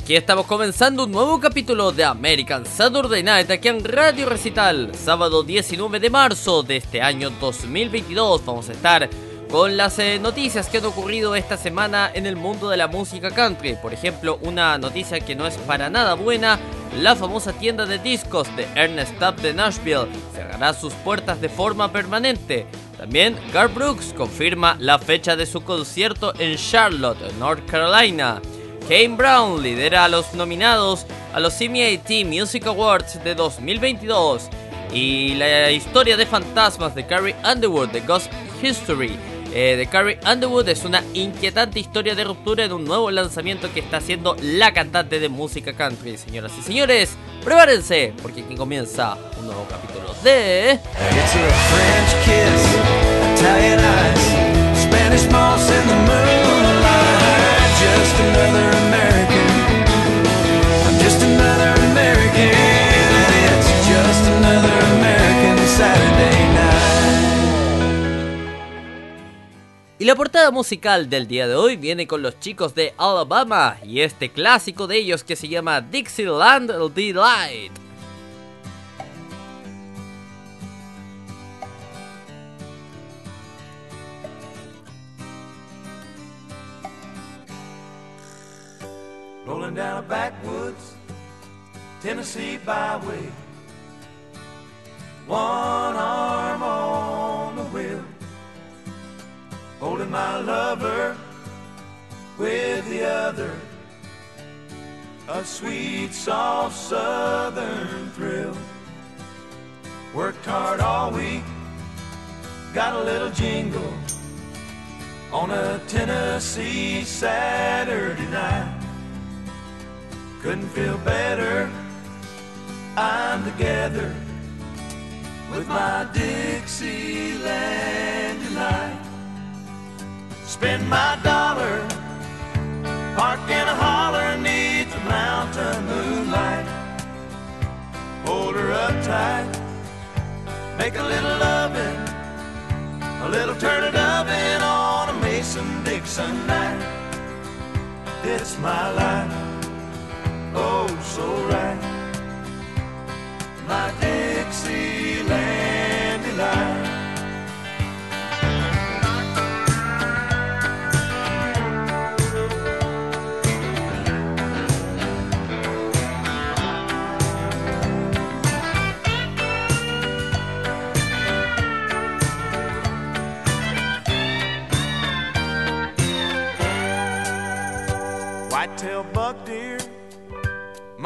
Aquí estamos comenzando un nuevo capítulo de American Saturday Night aquí en Radio Recital, sábado 19 de marzo de este año 2022. Vamos a estar con las eh, noticias que han ocurrido esta semana en el mundo de la música country. Por ejemplo, una noticia que no es para nada buena, la famosa tienda de discos de Ernest Tubb de Nashville cerrará sus puertas de forma permanente. También Gar Brooks confirma la fecha de su concierto en Charlotte, North Carolina. Kane Brown lidera a los nominados a los CMAT Music Awards de 2022. Y la historia de fantasmas de Carrie Underwood de Ghost History eh, de Carrie Underwood es una inquietante historia de ruptura en un nuevo lanzamiento que está haciendo la cantante de música country. Señoras y señores, prepárense porque aquí comienza un nuevo capítulo de... French kiss, Italian eyes, Spanish moss in the moonlight, Y la portada musical del día de hoy viene con los chicos de Alabama y este clásico de ellos que se llama Dixieland Delight. Rolling down a backwoods Tennessee byway. One arm on the wheel. holding my lover with the other. A sweet, soft southern thrill. Worked hard all week, got a little jingle on a Tennessee Saturday night. Couldn't feel better. I'm together with my Dixieland delight. Spend my dollar, park in a holler neath the mountain moonlight. Hold her up tight, make a little loving, a little turn it oven on a Mason Dixon night. It's my life, oh so right, my Dixieland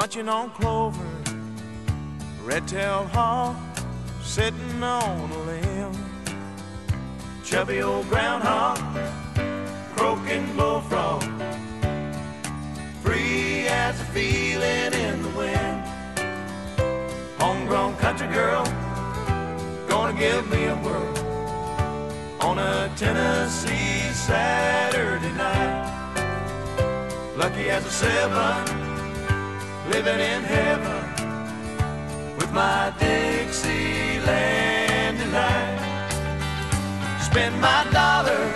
munching on clover, red-tailed hawk sitting on a limb, chubby old groundhog croaking bullfrog, free as a feeling in the wind. Homegrown country girl, gonna give me a whirl on a Tennessee Saturday night. Lucky as a seven, living in heaven with my Dixieland delight. Spend my dollar,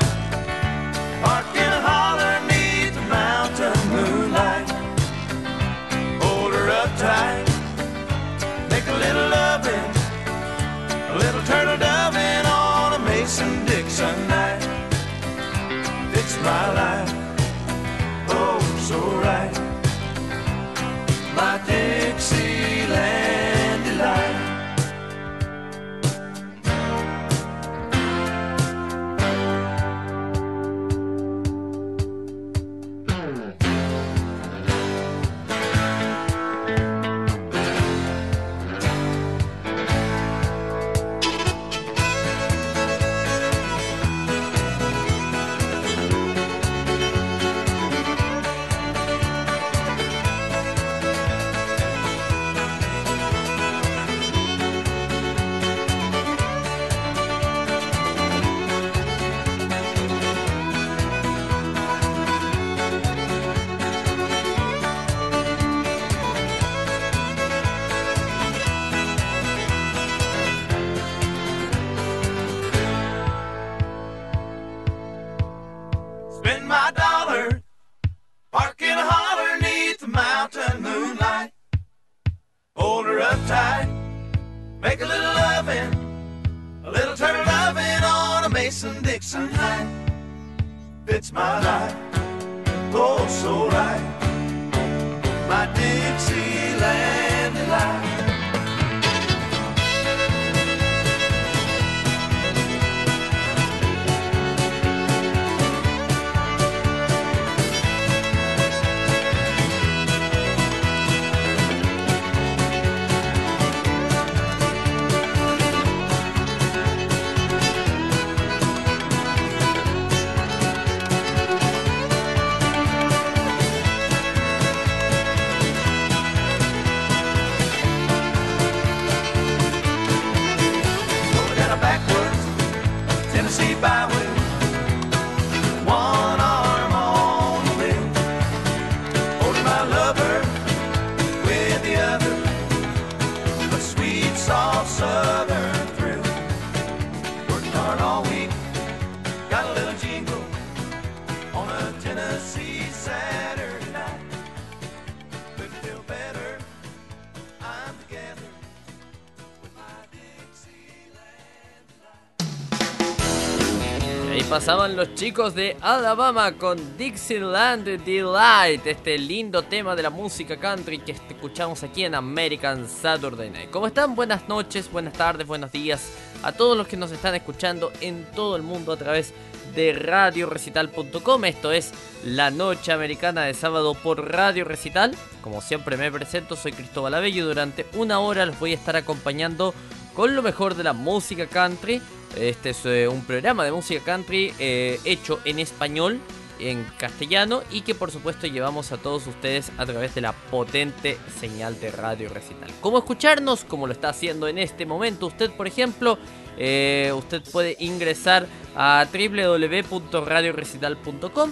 pasaban los chicos de Alabama con Dixieland Delight, este lindo tema de la música country que escuchamos aquí en American Saturday Night. ¿Cómo están? Buenas noches, buenas tardes, buenos días a todos los que nos están escuchando en todo el mundo a través de radiorecital.com. Esto es la noche americana de sábado por Radio Recital. Como siempre me presento, soy Cristóbal Abello y durante una hora los voy a estar acompañando con lo mejor de la música country. Este es eh, un programa de música country eh, hecho en español, en castellano y que por supuesto llevamos a todos ustedes a través de la potente señal de Radio Recital. ¿Cómo escucharnos? Como lo está haciendo en este momento usted, por ejemplo. eh, usted puede ingresar a www.radiorecital.com.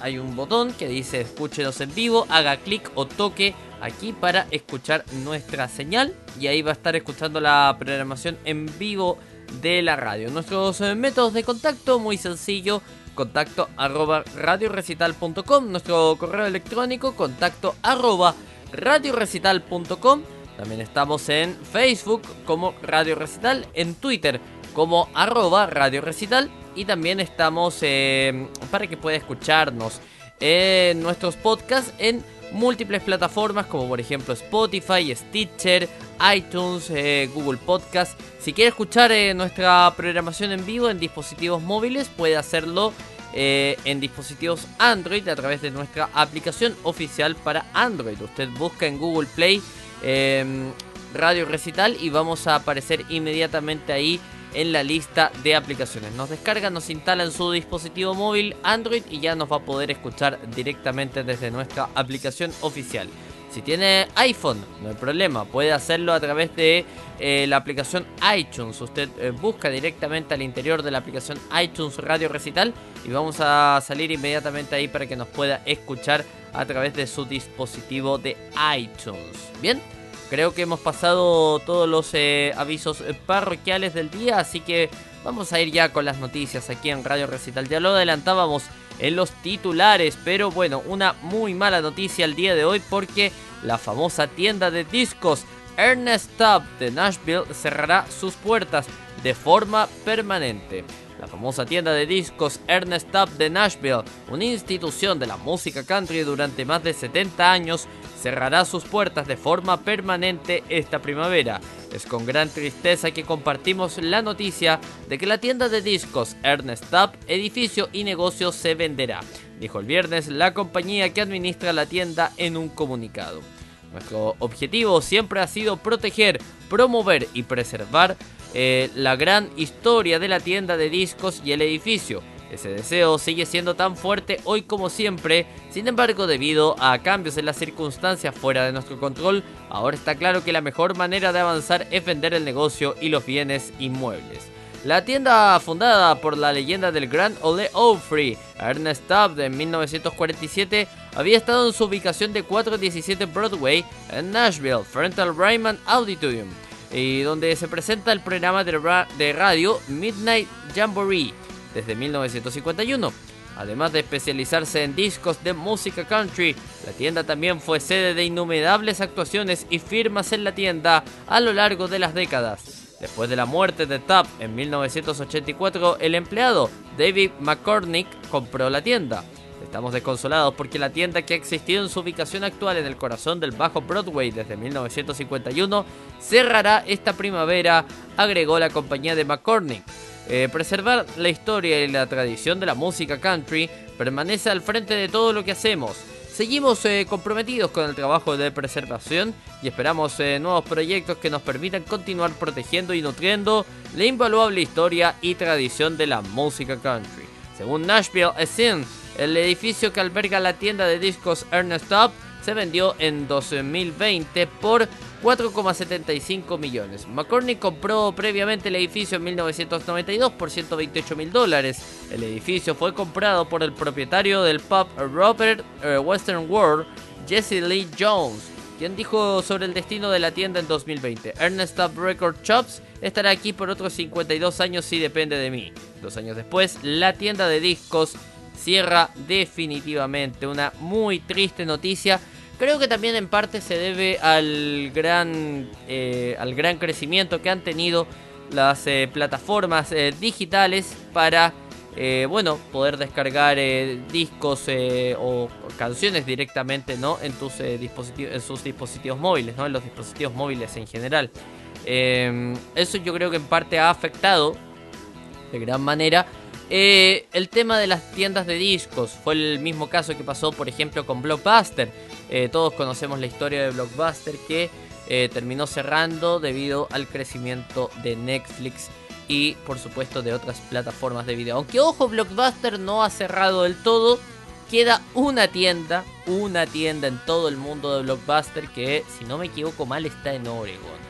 Hay un botón que dice escúchenos en vivo, haga clic o toque aquí para escuchar nuestra señal y ahí va a estar escuchando la programación en vivo de la radio. Nuestros eh, métodos de contacto, muy sencillo, contacto arroba radiorecital.com, nuestro correo electrónico, contacto arroba radiorecital.com. También estamos en Facebook como Radio Recital, en Twitter como arroba Radio Recital y también estamos eh, para que pueda escucharnos en nuestros podcasts en múltiples plataformas como por ejemplo Spotify, Stitcher, iTunes, eh, Google Podcast. Si quiere escuchar eh, nuestra programación en vivo en dispositivos móviles puede hacerlo eh, en dispositivos Android a través de nuestra aplicación oficial para Android. Usted busca en Google Play eh, Radio Recital y vamos a aparecer inmediatamente ahí en la lista de aplicaciones. Nos descarga, nos instala en su dispositivo móvil Android y ya nos va a poder escuchar directamente desde nuestra aplicación oficial. Si tiene iPhone, no hay problema, puede hacerlo a través de eh, la aplicación iTunes. Usted eh, busca directamente al interior de la aplicación iTunes Radio Recital y vamos a salir inmediatamente ahí para que nos pueda escuchar a través de su dispositivo de iTunes. Bien. Creo que hemos pasado todos los eh, avisos parroquiales del día, así que vamos a ir ya con las noticias aquí en Radio Recital. Ya lo adelantábamos en los titulares, pero bueno, una muy mala noticia el día de hoy porque la famosa tienda de discos Ernest Tubb de Nashville cerrará sus puertas de forma permanente. La famosa tienda de discos Ernest Tubb de Nashville, una institución de la música country durante más de 70 años, cerrará sus puertas de forma permanente esta primavera. Es con gran tristeza que compartimos la noticia de que la tienda de discos Ernest Tubb, edificio y negocio se venderá, dijo el viernes la compañía que administra la tienda en un comunicado. Nuestro objetivo siempre ha sido proteger, promover y preservar eh, la gran historia de la tienda de discos y el edificio. Ese deseo sigue siendo tan fuerte hoy como siempre, sin embargo debido a cambios en las circunstancias fuera de nuestro control, ahora está claro que la mejor manera de avanzar es vender el negocio y los bienes inmuebles. La tienda fundada por la leyenda del Grand Ole Opry, Ernest Tubb, en 1947, había estado en su ubicación de 417 Broadway en Nashville, frente al Ryman Auditorium, y donde se presenta el programa de, ra- de radio Midnight Jamboree desde 1951. Además de especializarse en discos de música country, la tienda también fue sede de innumerables actuaciones y firmas en la tienda a lo largo de las décadas. Después de la muerte de Tubb en 1984, el empleado David McCormick compró la tienda. Estamos desconsolados porque la tienda que ha existido en su ubicación actual en el corazón del Bajo Broadway desde 1951 cerrará esta primavera, agregó la compañía de McCormick. Eh, preservar la historia y la tradición de la música country permanece al frente de todo lo que hacemos. Seguimos eh, comprometidos con el trabajo de preservación y esperamos eh, nuevos proyectos que nos permitan continuar protegiendo y nutriendo la invaluable historia y tradición de la música country. Según Nashville Scene, el edificio que alberga la tienda de discos Ernest Tubb se vendió en 2020 por 4,75 millones. McCormick compró previamente el edificio en 1992 por 128 mil dólares. El edificio fue comprado por el propietario del pub Robert eh, Western World, Jesse Lee Jones, quien dijo sobre el destino de la tienda en 2020. Ernest Tubb Record Shops estará aquí por otros 52 años si depende de mí. Dos años después, la tienda de discos cierra definitivamente. Una muy triste noticia Creo que también en parte se debe al gran, eh, al gran crecimiento que han tenido las eh, plataformas eh, digitales para bueno, poder descargar discos o canciones directamente ¿no? en, tus, dispositivos, en sus dispositivos móviles, ¿no? en los dispositivos móviles en general. Eso yo creo que en parte ha afectado de gran manera el tema de las tiendas de discos. Fue el mismo caso que pasó, por ejemplo, con Blockbuster. Eh, todos conocemos la historia de Blockbuster que eh, terminó cerrando debido al crecimiento de Netflix y por supuesto de otras plataformas de video. Aunque ojo, Blockbuster no ha cerrado del todo. Queda una tienda, una tienda en todo el mundo de Blockbuster que, si no me equivoco mal, está en Oregon.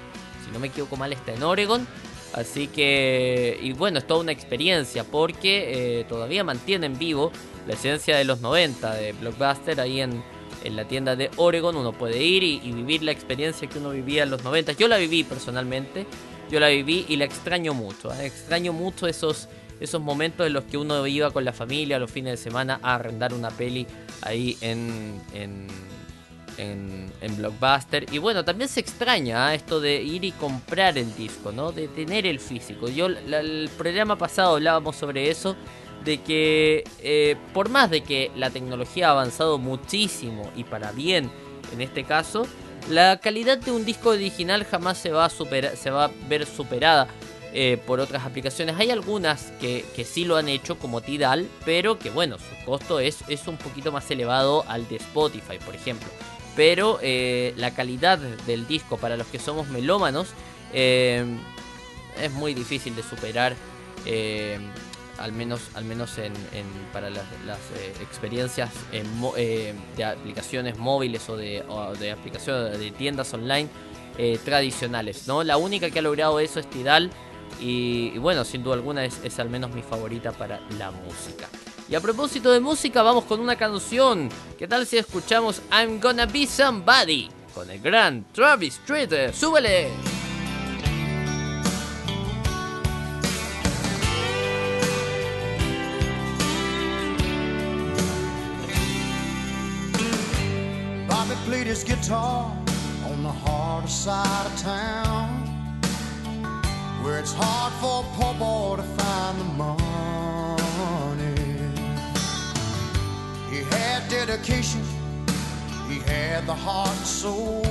Si no me equivoco mal, está en Oregon. Así que, y bueno, es toda una experiencia porque eh, todavía mantienen vivo la esencia de los 90 de Blockbuster ahí en, en la tienda de Oregon uno puede ir y, vivir la experiencia que uno vivía en los 90. Yo la viví personalmente, yo la viví y la extraño mucho. ¿eh? Extraño mucho esos, esos momentos en los que uno iba con la familia los fines de semana a arrendar una peli ahí en, en, en, Blockbuster. Y bueno, también se extraña ¿eh? esto de ir y comprar el disco, ¿no? De tener el físico. Yo el programa pasado hablábamos sobre eso de que eh, por más de que la tecnología ha avanzado muchísimo y para bien en este caso, la calidad de un disco original jamás se va a, se va a ver superada eh, por otras aplicaciones. Hay algunas que, que, sí lo han hecho como Tidal, pero que bueno, su costo es, es un poquito más elevado al de Spotify, por ejemplo. Pero eh, la calidad del disco para los que somos melómanos es muy difícil de superar al menos, al menos en, para las, eh, experiencias eh, de aplicaciones móviles o de, de aplicaciones tiendas online eh, tradicionales. ¿no? La única que ha logrado eso es Tidal y, bueno, sin duda alguna es, al menos mi favorita para la música. Y a propósito de música, vamos con una canción. ¿Qué tal si escuchamos I'm Gonna Be Somebody? Con el gran Travis Street. ¡Súbele! played his guitar on the harder side of town, where it's hard for a poor boy to find the money. Had dedication, he had the heart and soul.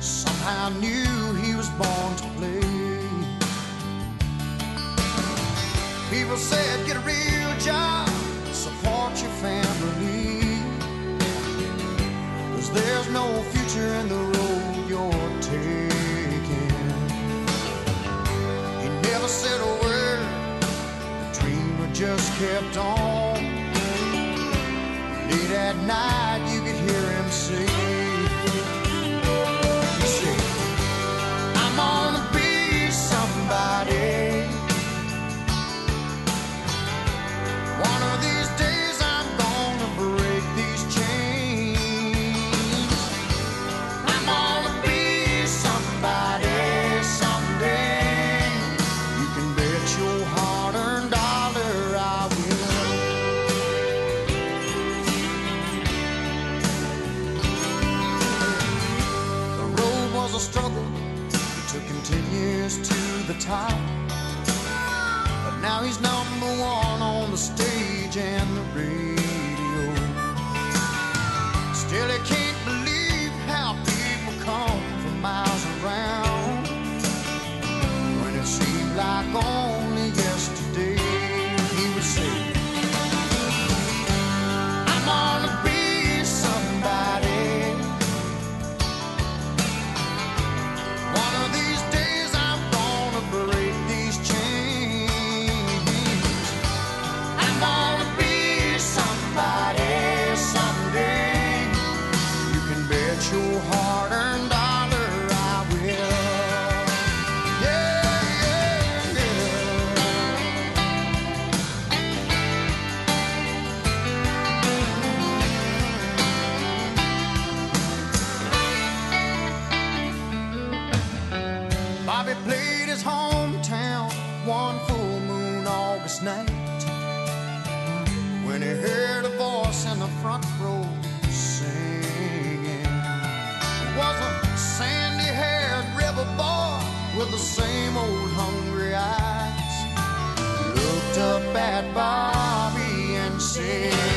Somehow knew he was born to play. People said, get a real job, support your family. Cause there's no future in the road you're taking. He never said a word, the dreamer just kept on night. played his hometown one full moon August night when he heard a voice in the front row singing. It was a sandy haired river boy with the same old hungry eyes. He looked up at Bobby and said,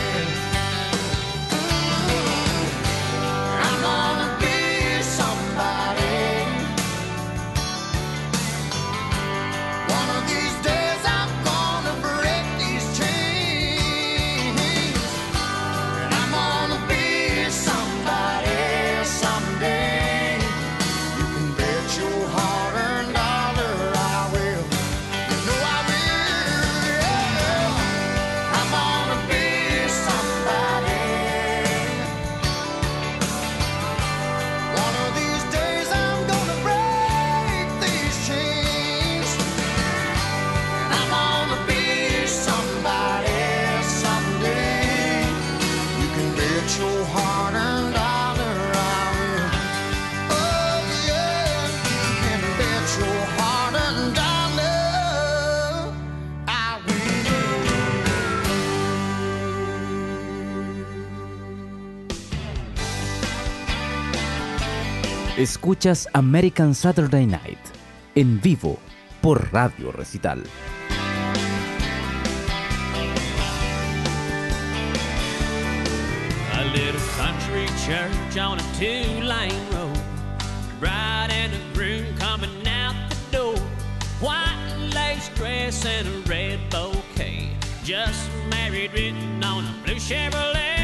Escuchas American Saturday Night en vivo por Radio Recital. A little country church on a two-lane road. Bride and a groom coming out the door. White lace dress and a red bouquet. Just married written on a blue Chevrolet.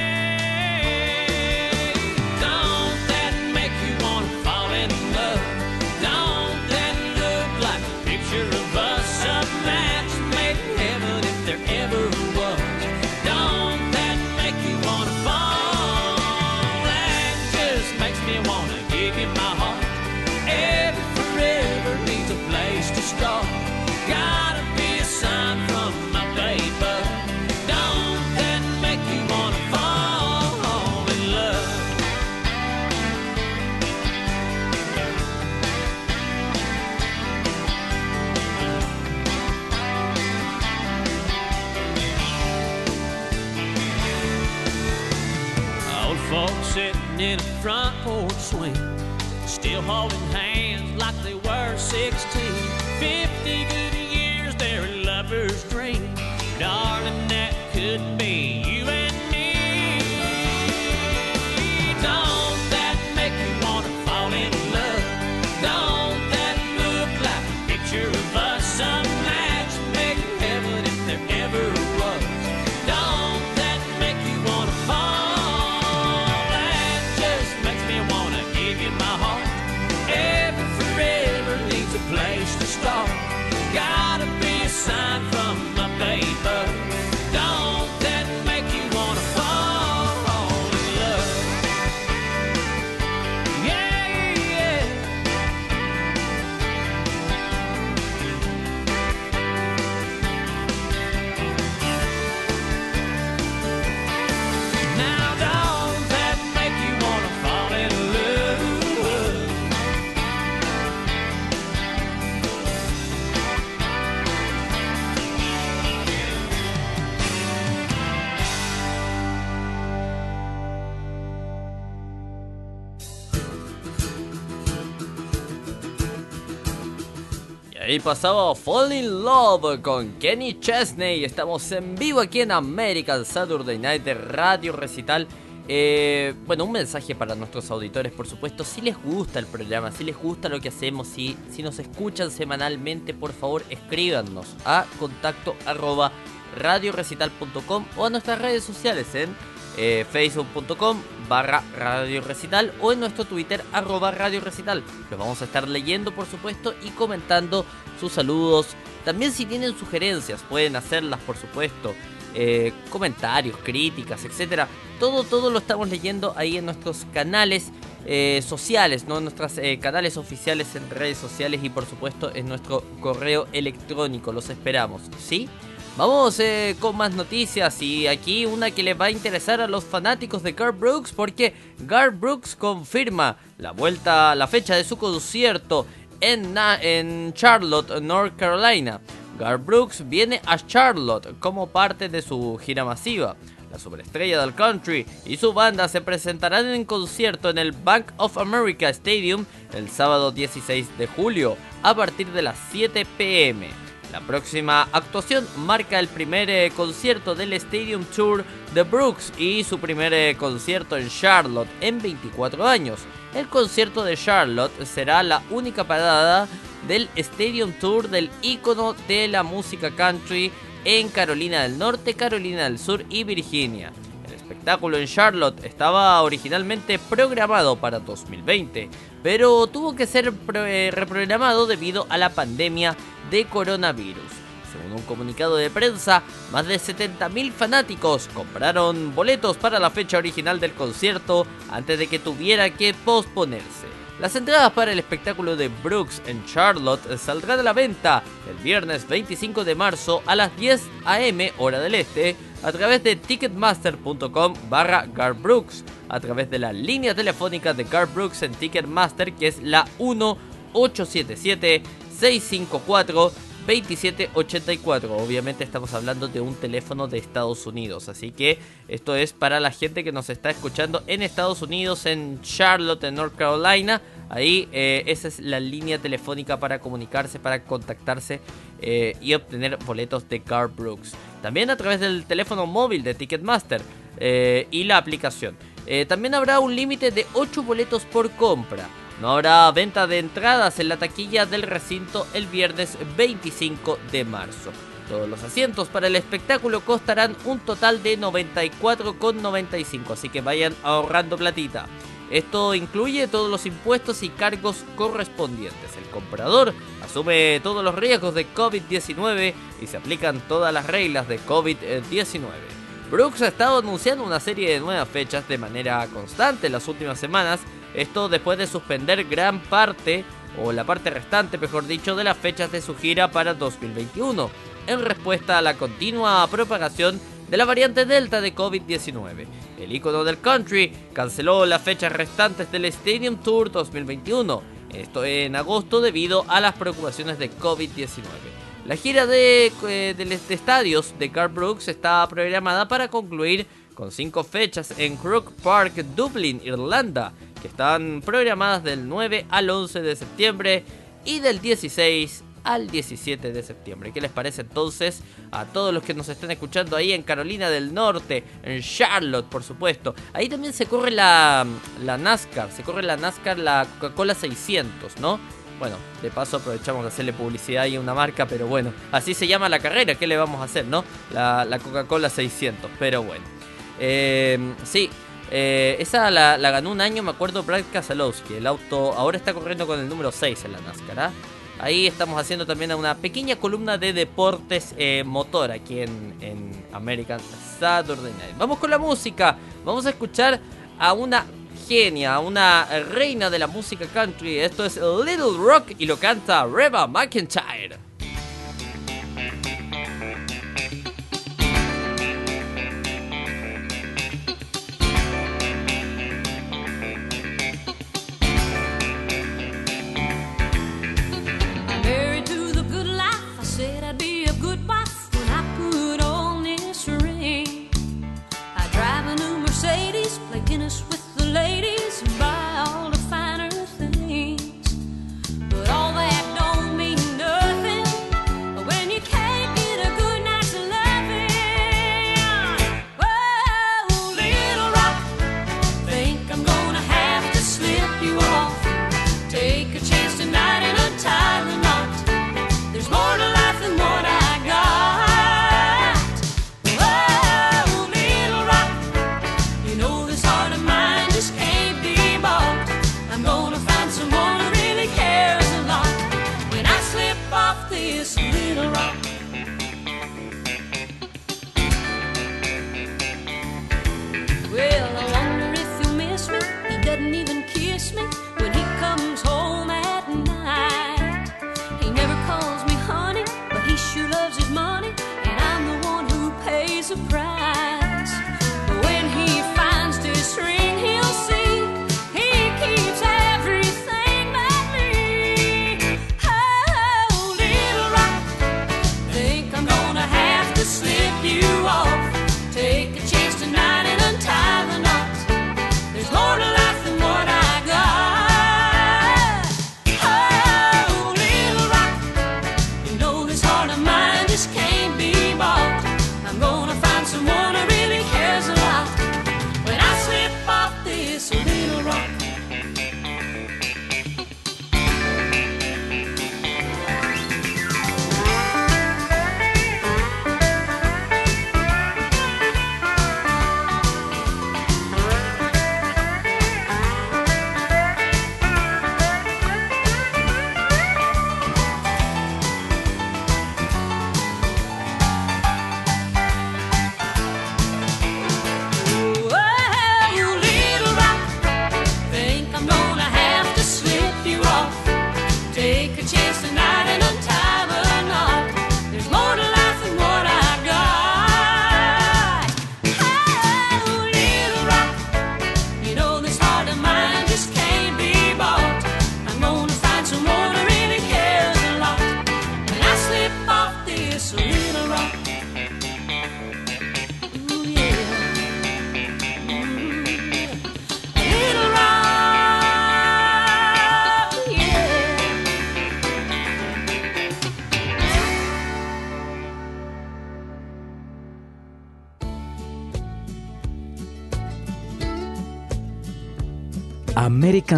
Ahí pasaba Fall in Love con Kenny Chesney. Estamos en vivo aquí en American Saturday Night de Radio Recital. Eh, bueno, un mensaje para nuestros auditores, por supuesto. Si les gusta el programa, si les gusta lo que hacemos, si, si nos escuchan semanalmente, por favor escríbanos a contacto arroba radiorecital.com o a nuestras redes sociales en eh, facebook.com barra radio recital o en nuestro twitter arroba radio recital. Los vamos a estar leyendo por supuesto y comentando sus saludos. También si tienen sugerencias pueden hacerlas por supuesto. Eh, comentarios críticas etcétera. Todo todo lo estamos leyendo ahí en nuestros canales eh, sociales no en nuestros canales oficiales en redes sociales y por supuesto en nuestro correo electrónico. Los esperamos sí Vamos eh, con más noticias y aquí una que les va a interesar a los fanáticos de Garth Brooks porque Garth Brooks confirma la vuelta, la fecha de su concierto en, en Charlotte, North Carolina. Garth Brooks viene a Charlotte como parte de su gira masiva. La superestrella del country y su banda se presentarán en concierto en el Bank of America Stadium el sábado 16 de julio a partir de las 7 pm. La próxima actuación marca el primer eh, concierto del Stadium Tour de Brooks y su primer eh, concierto en Charlotte en 24 años. El concierto de Charlotte será la única parada del Stadium Tour del ícono de la música country en Carolina del Norte, Carolina del Sur y Virginia. El espectáculo en Charlotte estaba originalmente programado para 2020, pero tuvo que ser eh, reprogramado debido a la pandemia de coronavirus. Según un comunicado de prensa, más de 70.000 fanáticos compraron boletos para la fecha original del concierto antes de que tuviera que posponerse. Las entradas para el espectáculo de Brooks en Charlotte saldrán a la venta el viernes 25 de marzo a las 10 am hora del este a través de ticketmaster.com barra Garth Brooks, a través de la línea telefónica de Garth Brooks en Ticketmaster que es la 1877 654 2784. Obviamente estamos hablando de un teléfono de Estados Unidos. Así que esto es para la gente que nos está escuchando en Estados Unidos, en Charlotte, North Carolina. Ahí eh, esa es la línea telefónica para comunicarse, para contactarse eh, y obtener boletos de Garth Brooks. También a través del teléfono móvil de Ticketmaster eh, y la aplicación. También habrá un límite de 8 boletos por compra. No habrá venta de entradas en la taquilla del recinto el viernes 25 de marzo. Todos los asientos para el espectáculo costarán un total de 94,95, así que vayan ahorrando platita. Esto incluye todos los impuestos y cargos correspondientes. El comprador asume todos los riesgos de COVID-19 y se aplican todas las reglas de COVID-19. Brooks ha estado anunciando una serie de nuevas fechas de manera constante en las últimas semanas, esto después de suspender gran parte, o la parte restante mejor dicho, de las fechas de su gira para 2021, en respuesta a la continua propagación de la variante Delta de COVID-19. El ícono del country canceló las fechas restantes del Stadium Tour 2021, esto en agosto debido a las preocupaciones de COVID-19. La gira de, eh, de, estadios de Garth Brooks está programada para concluir con cinco fechas en Crook Park, Dublín, Irlanda, que están programadas del 9 al 11 de septiembre y del 16 al 17 de septiembre. ¿Qué les parece entonces a todos los que nos están escuchando ahí en Carolina del Norte, en Charlotte, por supuesto? Ahí también se corre la, la NASCAR, se corre la NASCAR, la Coca-Cola 600, ¿no? Bueno, de paso aprovechamos de hacerle publicidad a una marca, pero bueno, así se llama la carrera, ¿qué le vamos a hacer, no? La, la Coca-Cola 600, pero bueno. Eh, sí, eh, esa la, ganó un año, me acuerdo, Brad Kasalowski. El auto ahora está corriendo con el número 6 en la NASCAR. ¿ah? Ahí estamos haciendo también una pequeña columna de deportes eh, motor aquí en, en American Saturday Night. Vamos con la música, vamos a escuchar a una genia, a una reina de la música country. Esto es Little Rock y lo canta Reba McIntyre.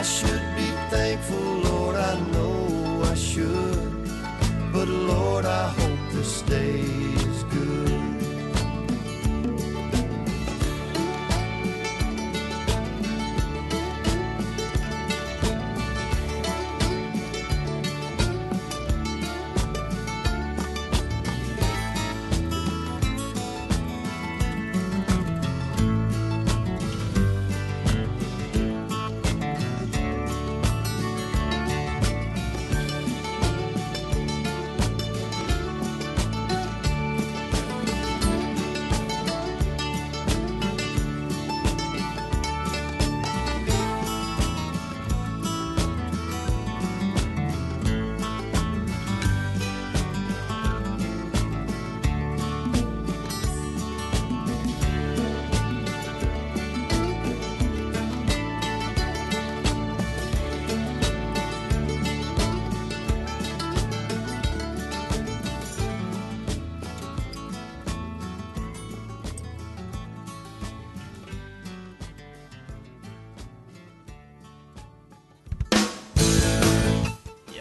I should be thankful, Lord, I know I should. But Lord, I hope this day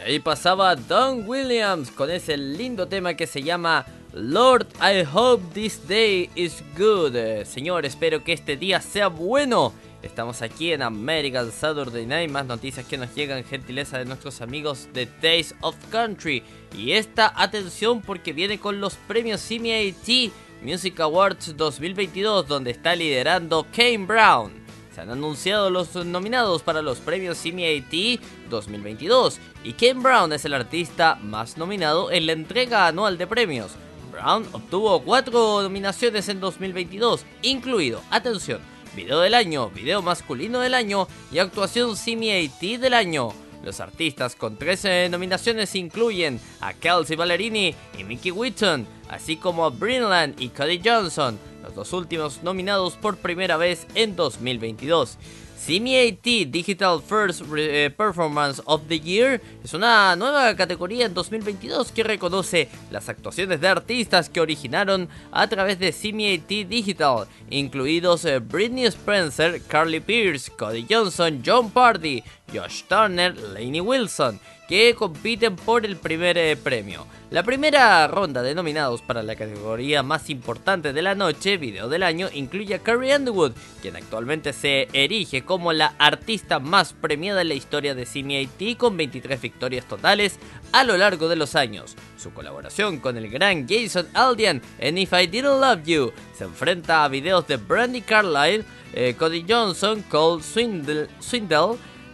ahí pasaba Don Williams con ese lindo tema que se llama Lord, I hope this day is good. Señor, espero que este día sea bueno. Estamos aquí en American Saturday Night, más noticias que nos llegan, gentileza de nuestros amigos de Days of Country. Y esta atención porque viene con los premios CMAT Music Awards 2022, donde está liderando Kane Brown. Se han anunciado los nominados para los premios CMAT 2022 y Ken Brown es el artista más nominado en la entrega anual de premios. Brown obtuvo cuatro nominaciones en 2022, incluido, atención, video del año, video masculino del año y actuación CMAT del año. Los artistas con 13 nominaciones incluyen a Kelsey Ballerini y Mickey Whitton, así como a Brinland y Cody Johnson, los últimos nominados por primera vez en 2022. CMAT Digital First eh, Performance of the Year es una nueva categoría en 2022 que reconoce las actuaciones de artistas que originaron a través de CMAT Digital, incluidos eh, Britney Spencer, Carly Pierce, Cody Johnson, John Party, Josh Turner, Lainey Wilson, que compiten por el primer eh, premio. La primera ronda de nominados para la categoría más importante de la noche, video del año, incluye a Carrie Underwood, quien actualmente se erige como la artista más premiada en la historia de CMAT con 23 victorias totales a lo largo de los años. Su colaboración con el gran Jason Aldean en If I Didn't Love You se enfrenta a videos de Brandy Carlile, eh, Cody Johnson, Cole Swindle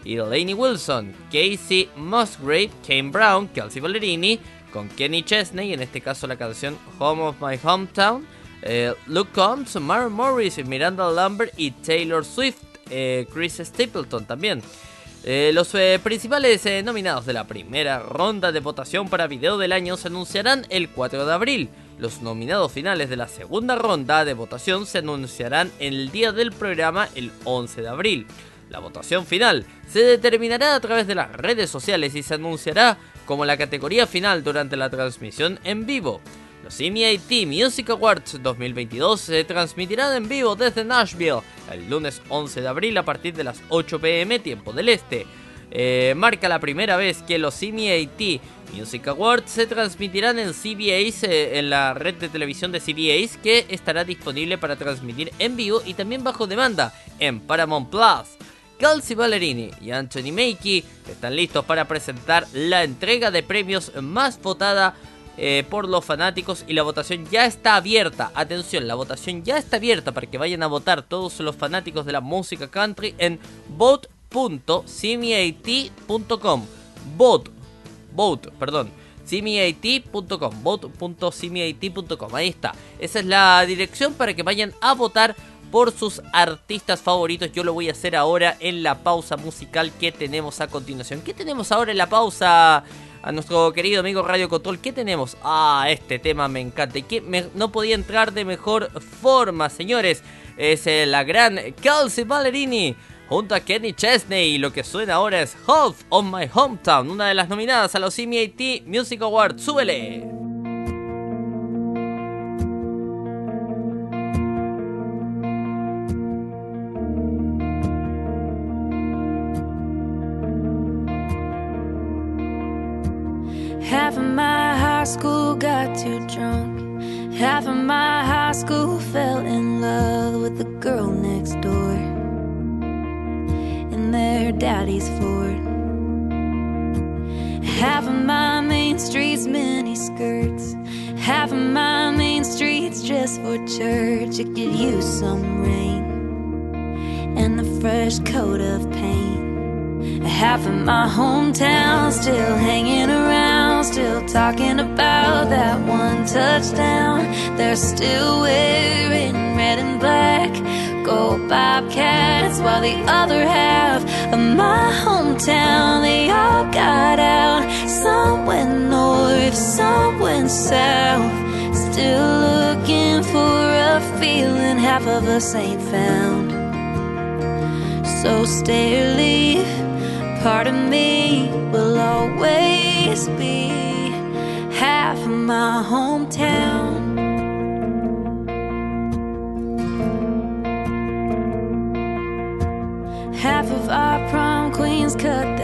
y Lainey Wilson, Casey Musgrave, Kane Brown, Kelsey Ballerini, con Kenny Chesney, en este caso la canción Home of My Hometown, eh, Luke Combs, Maren Morris, Miranda Lambert y Taylor Swift, eh, Chris Stapleton también. Eh, los principales nominados de la primera ronda de votación para video del año se anunciarán el 4 de abril. Los nominados finales de la segunda ronda de votación se anunciarán el día del programa el 11 de abril. La votación final se determinará a través de las redes sociales y se anunciará como la categoría final durante la transmisión en vivo. Los CMAT Music Awards 2022 se transmitirán en vivo desde Nashville el lunes 11 de abril a partir de las 8 pm tiempo del este. Eh, marca la primera vez que los CMAT Music Awards se transmitirán en CBS, eh, en la red de televisión de CBS, que estará disponible para transmitir en vivo y también bajo demanda en Paramount Plus. Kelsey Ballerini y Anthony Mackie están listos para presentar la entrega de premios más votada eh, por los fanáticos y la votación ya está abierta. Atención, la votación ya está abierta para que vayan a votar todos los fanáticos de la música country en vote.cmat.com. Vote, vote, perdón. cmat.com, vote.cmat.com, ahí está. Esa es la dirección para que vayan a votar por sus artistas favoritos. Yo lo voy a hacer ahora en la pausa musical que tenemos a continuación. ¿Qué tenemos ahora en la pausa? A nuestro querido amigo Radio Control, ¿qué tenemos? Ah, este tema me encanta. Y que no podía entrar de mejor forma, señores. Es eh, la gran Kelsey Ballerini junto a Kenny Chesney. Y lo que suena ahora es Half of My Hometown, una de las nominadas a los CMAT Music Awards. ¡Súbele! School got too drunk. Half of my high school fell in love with the girl next door. In their daddy's Ford. Half of my main street's mini skirts. Half of my main street's just for church. It could use some rain and a fresh coat of paint. Half of my hometown still hanging around, still talking about that one touchdown. They're still wearing red and black, go Bobcats, while the other half of my hometown they all got out. Some went north, some went south, still looking for a feeling half of us ain't found. So stay or leave. Part of me will always be half of my hometown. Half of our prom queens cut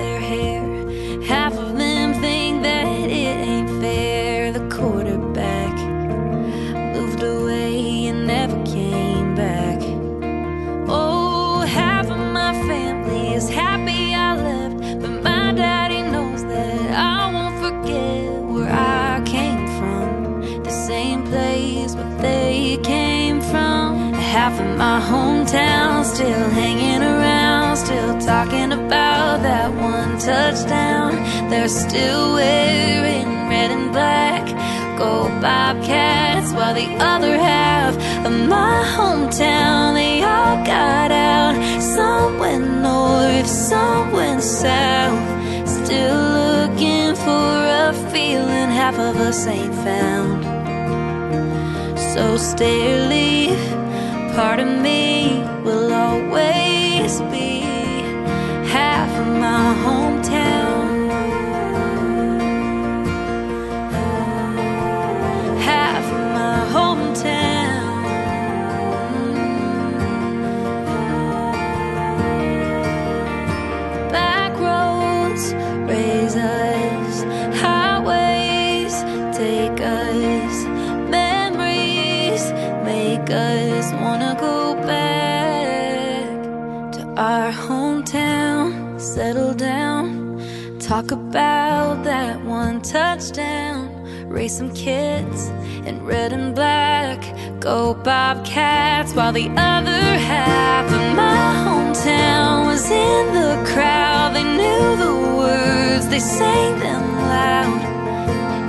my hometown still hanging around, still talking about that one touchdown. They're still wearing red and black. Go Bobcats, while the other half of my hometown they all got out. Some went north, some went south. Still looking for a feeling half of us ain't found. So leave. Part of me will always be touchdown, raise some kids in red and black, go Bobcats, while the other half of my hometown was in the crowd. They knew the words, they sang them loud,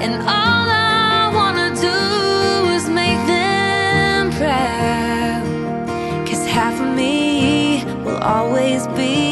and all I wanna do is make them proud. Cause half of me will always be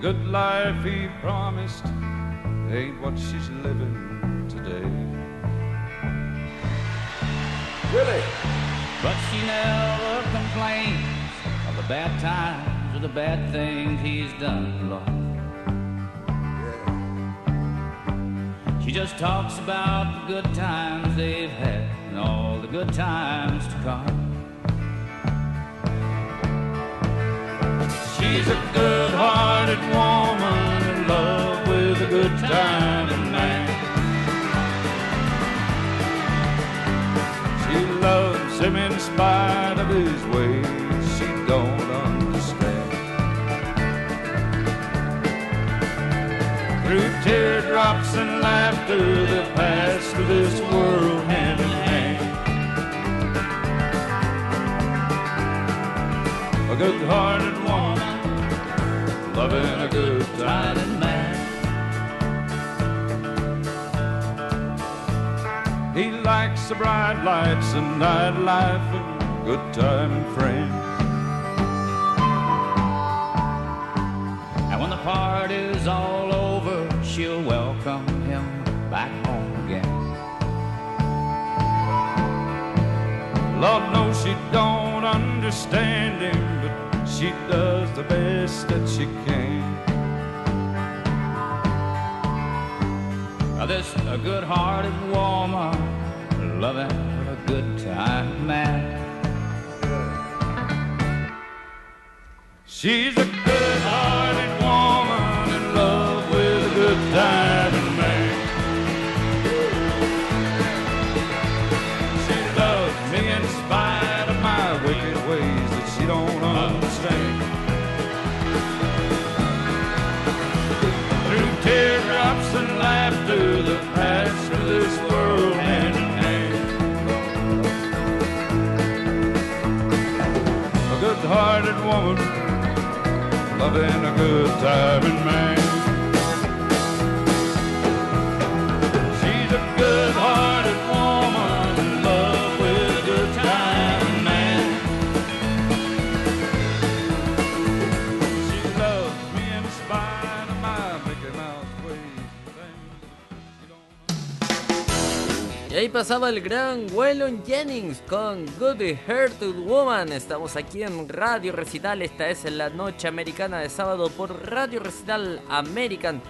The good life he promised ain't what she's living today. Really? But she never complains of the bad times or the bad things he's done, Lord. She just talks about the good times they've had and all the good times to come. She's a good-hearted woman in love with a good time and man. She loves him in spite of his ways she don't understand. Through teardrops and laughter, they pass through this world hand in hand. A good-hearted woman, loving a good time. Man. He likes the bright lights and nightlife and good time and friends. And when the party's all over, she'll welcome him back home again. Lord knows she don't understand him, she does the best that she can. Now this a good-hearted woman, loving a good time man. She's a good-hearted woman in love with a good time loving a good time and man. Ahí pasaba el gran Waylon Jennings con Good Hearted Woman. Estamos aquí en Radio Recital. Esta es la noche americana de sábado por Radio Recital American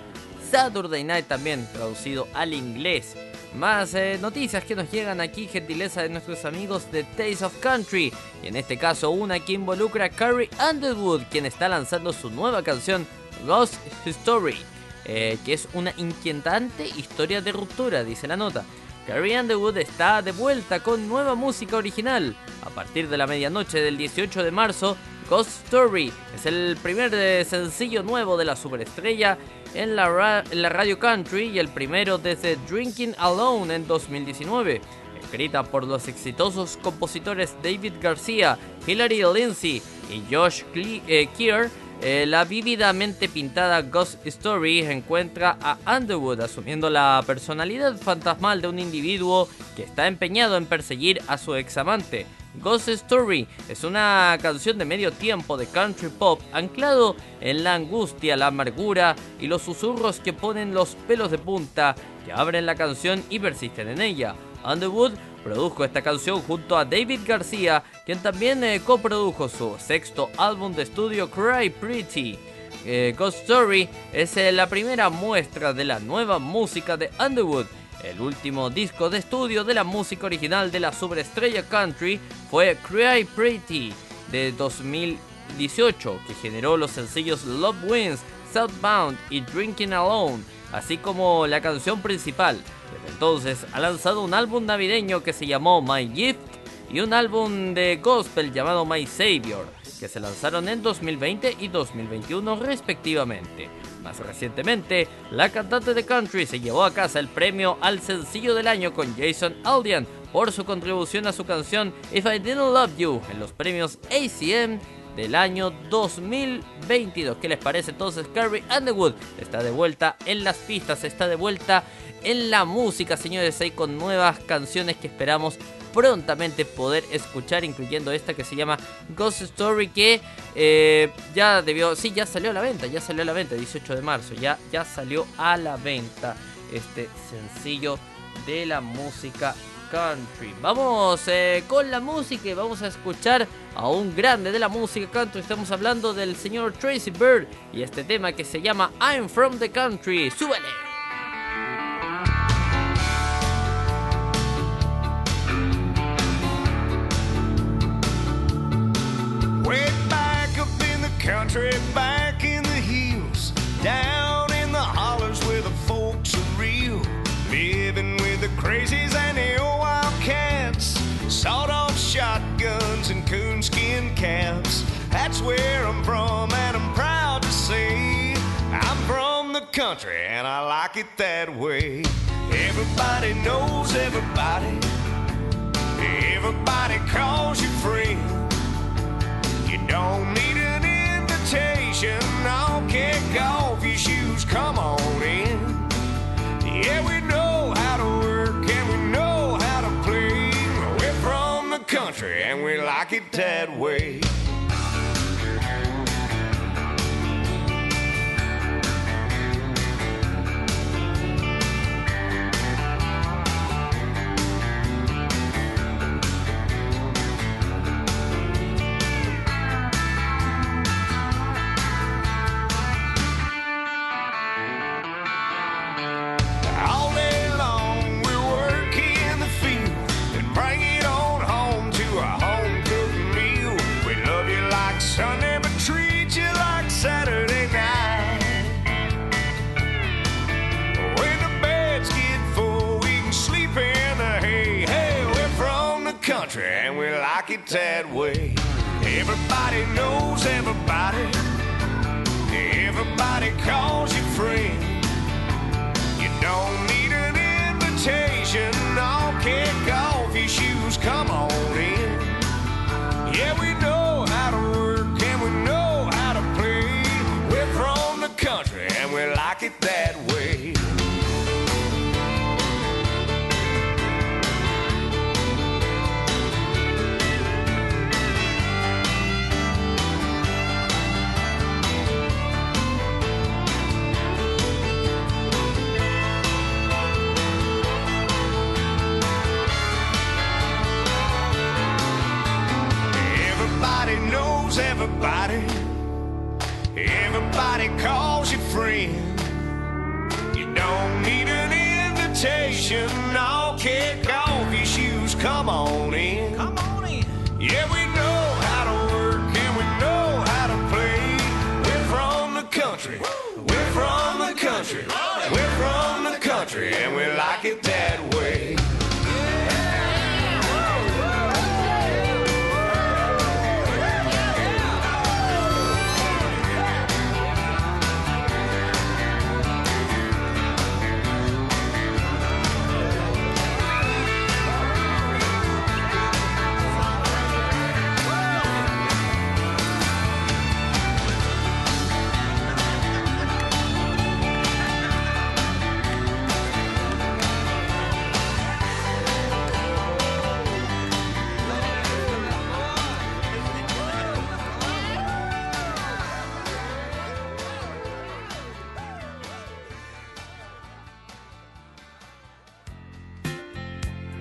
Saturday Night también traducido al inglés. Más eh, noticias que nos llegan aquí, gentileza de nuestros amigos de Taste of Country. Y en este caso una que involucra a Carrie Underwood, quien está lanzando su nueva canción Ghost Story. eh, que es una inquietante historia de ruptura, dice la nota. Carrie Underwood está de vuelta con nueva música original. A partir de la medianoche del 18 de marzo, Ghost Story es el primer eh, sencillo nuevo de la superestrella en la, radio country y el primero desde Drinking Alone en 2019. escrita por los exitosos compositores David García, Hilary Lindsay y Josh eh, Keir, eh, la vívidamente pintada Ghost Story encuentra a Underwood asumiendo la personalidad fantasmal de un individuo que está empeñado en perseguir a su examante. Ghost Story es una canción de medio tiempo de country pop anclado en la angustia, la amargura y los susurros que ponen los pelos de punta que abren la canción y persisten en ella. Underwood produjo esta canción junto a David García, quien también eh, coprodujo su sexto álbum de estudio Cry Pretty. Eh, Ghost Story es eh, la primera muestra de la nueva música de Underwood. El último disco de estudio de la música original de la superestrella country fue Cry Pretty de 2018, que generó los sencillos Love Wins, Southbound y Drinking Alone, así como la canción principal. Entonces ha lanzado un álbum navideño que se llamó My Gift y un álbum de gospel llamado My Savior, que se lanzaron en 2020 y 2021 respectivamente. Más recientemente, la cantante de country se llevó a casa el premio al sencillo del año con Jason Aldean por su contribución a su canción If I Didn't Love You en los premios ACM del año 2022. ¿Qué les parece entonces? Carrie Underwood está de vuelta en las pistas, está de vuelta en la música, señores, ahí con nuevas canciones que esperamos prontamente poder escuchar, incluyendo esta que se llama Ghost Story, que eh, ya debió, sí, ya salió a la venta, ya salió a la venta, 18 de marzo, ya, ya salió a la venta este sencillo de la música country. Vamos eh, con la música y vamos a escuchar a un grande de la música country. Estamos hablando del señor Tracy Bird y este tema que se llama I'm from the country. ¡Súbele! Country, Where I'm from, and I'm proud to say I'm from the country, and I like it that way. Everybody knows everybody, everybody calls you friend. You don't need an invitation. I'll kick off your shoes. Come on in. Yeah, we know how to work and we know how to play. We're from the country and we like it that way. Like it that way. Everybody knows everybody. Everybody calls you friend. You don't need an invitation. I'll kick off your shoes. Come on in.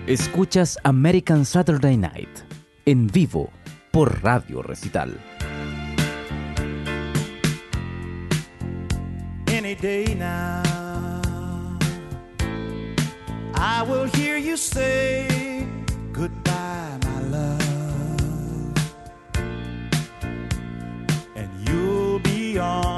Escuchas American Saturday Night en vivo por Radio Recital. any day now. I will hear you say goodbye, my love, and you'll be on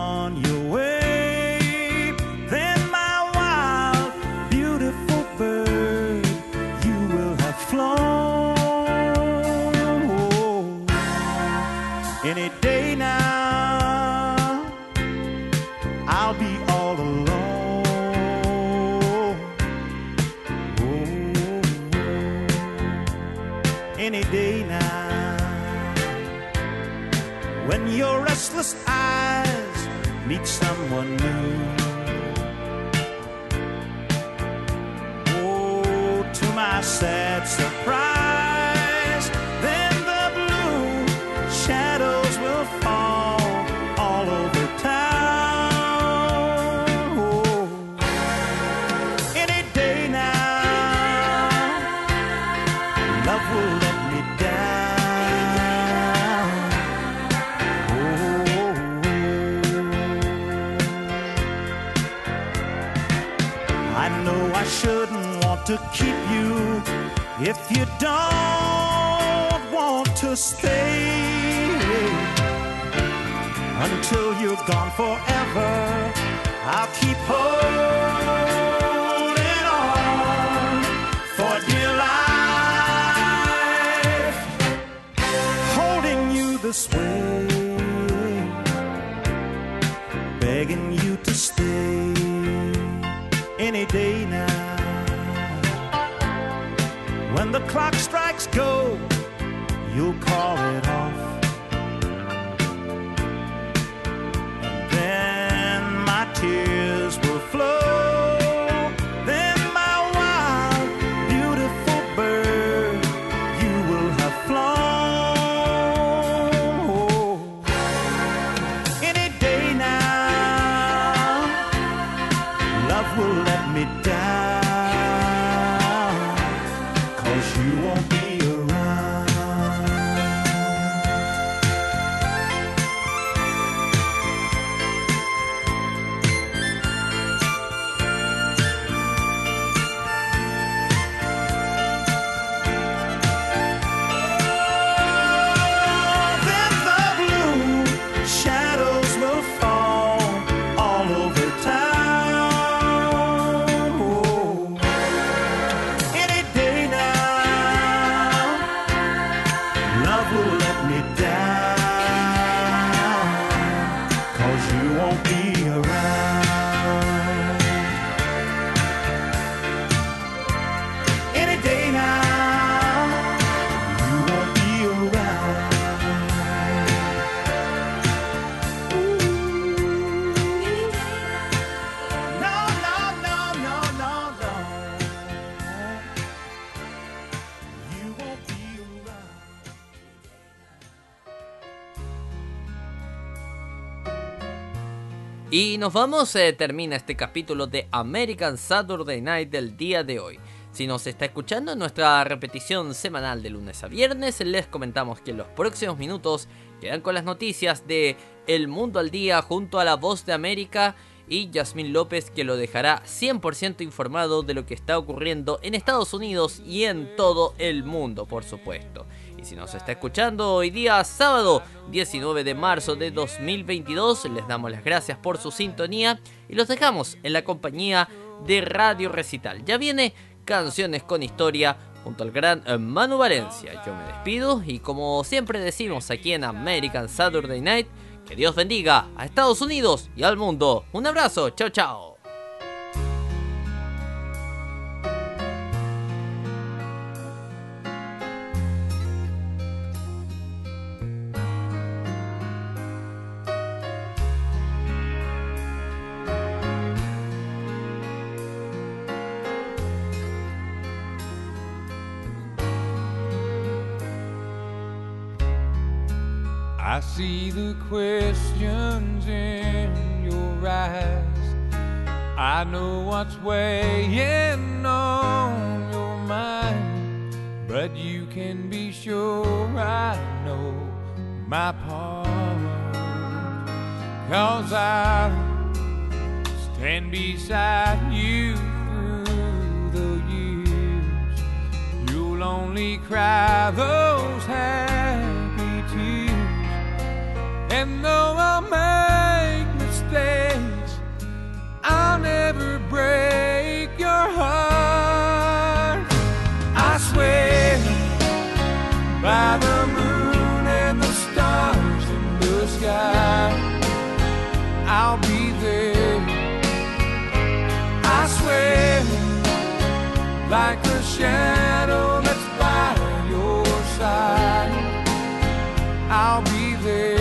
if you don't want to stay until you're gone forever. I'll keep holding on for dear life, holding you this way, When the clock strikes go, you'll call it off. Nos vamos, eh, termina este capítulo de American Saturday Night del día de hoy. Si nos está escuchando en nuestra repetición semanal de lunes a viernes, les comentamos que en los próximos minutos quedan con las noticias de El Mundo al Día junto a la Voz de América y Yasmín López que lo dejará 100% informado de lo que está ocurriendo en Estados Unidos y en todo el mundo, por supuesto. Y si nos está escuchando hoy día, sábado 19 de marzo de 2022, les damos las gracias por su sintonía y los dejamos en la compañía de Radio Recital. Ya viene Canciones con Historia junto al gran eh, Manu Valencia. Yo me despido y como siempre decimos aquí en American Saturday Night, que Dios bendiga a Estados Unidos y al mundo. Un abrazo, chao chao. See the questions in your eyes. I know what's weighing on your mind. But you can be sure I know my part. Cause I'll stand beside you through the years. You'll only cry those tears. And though I'll make mistakes, I'll never break your heart. I swear by the moon and the stars in the sky, I'll be there. I swear, like a shadow that's by your side, I'll be there.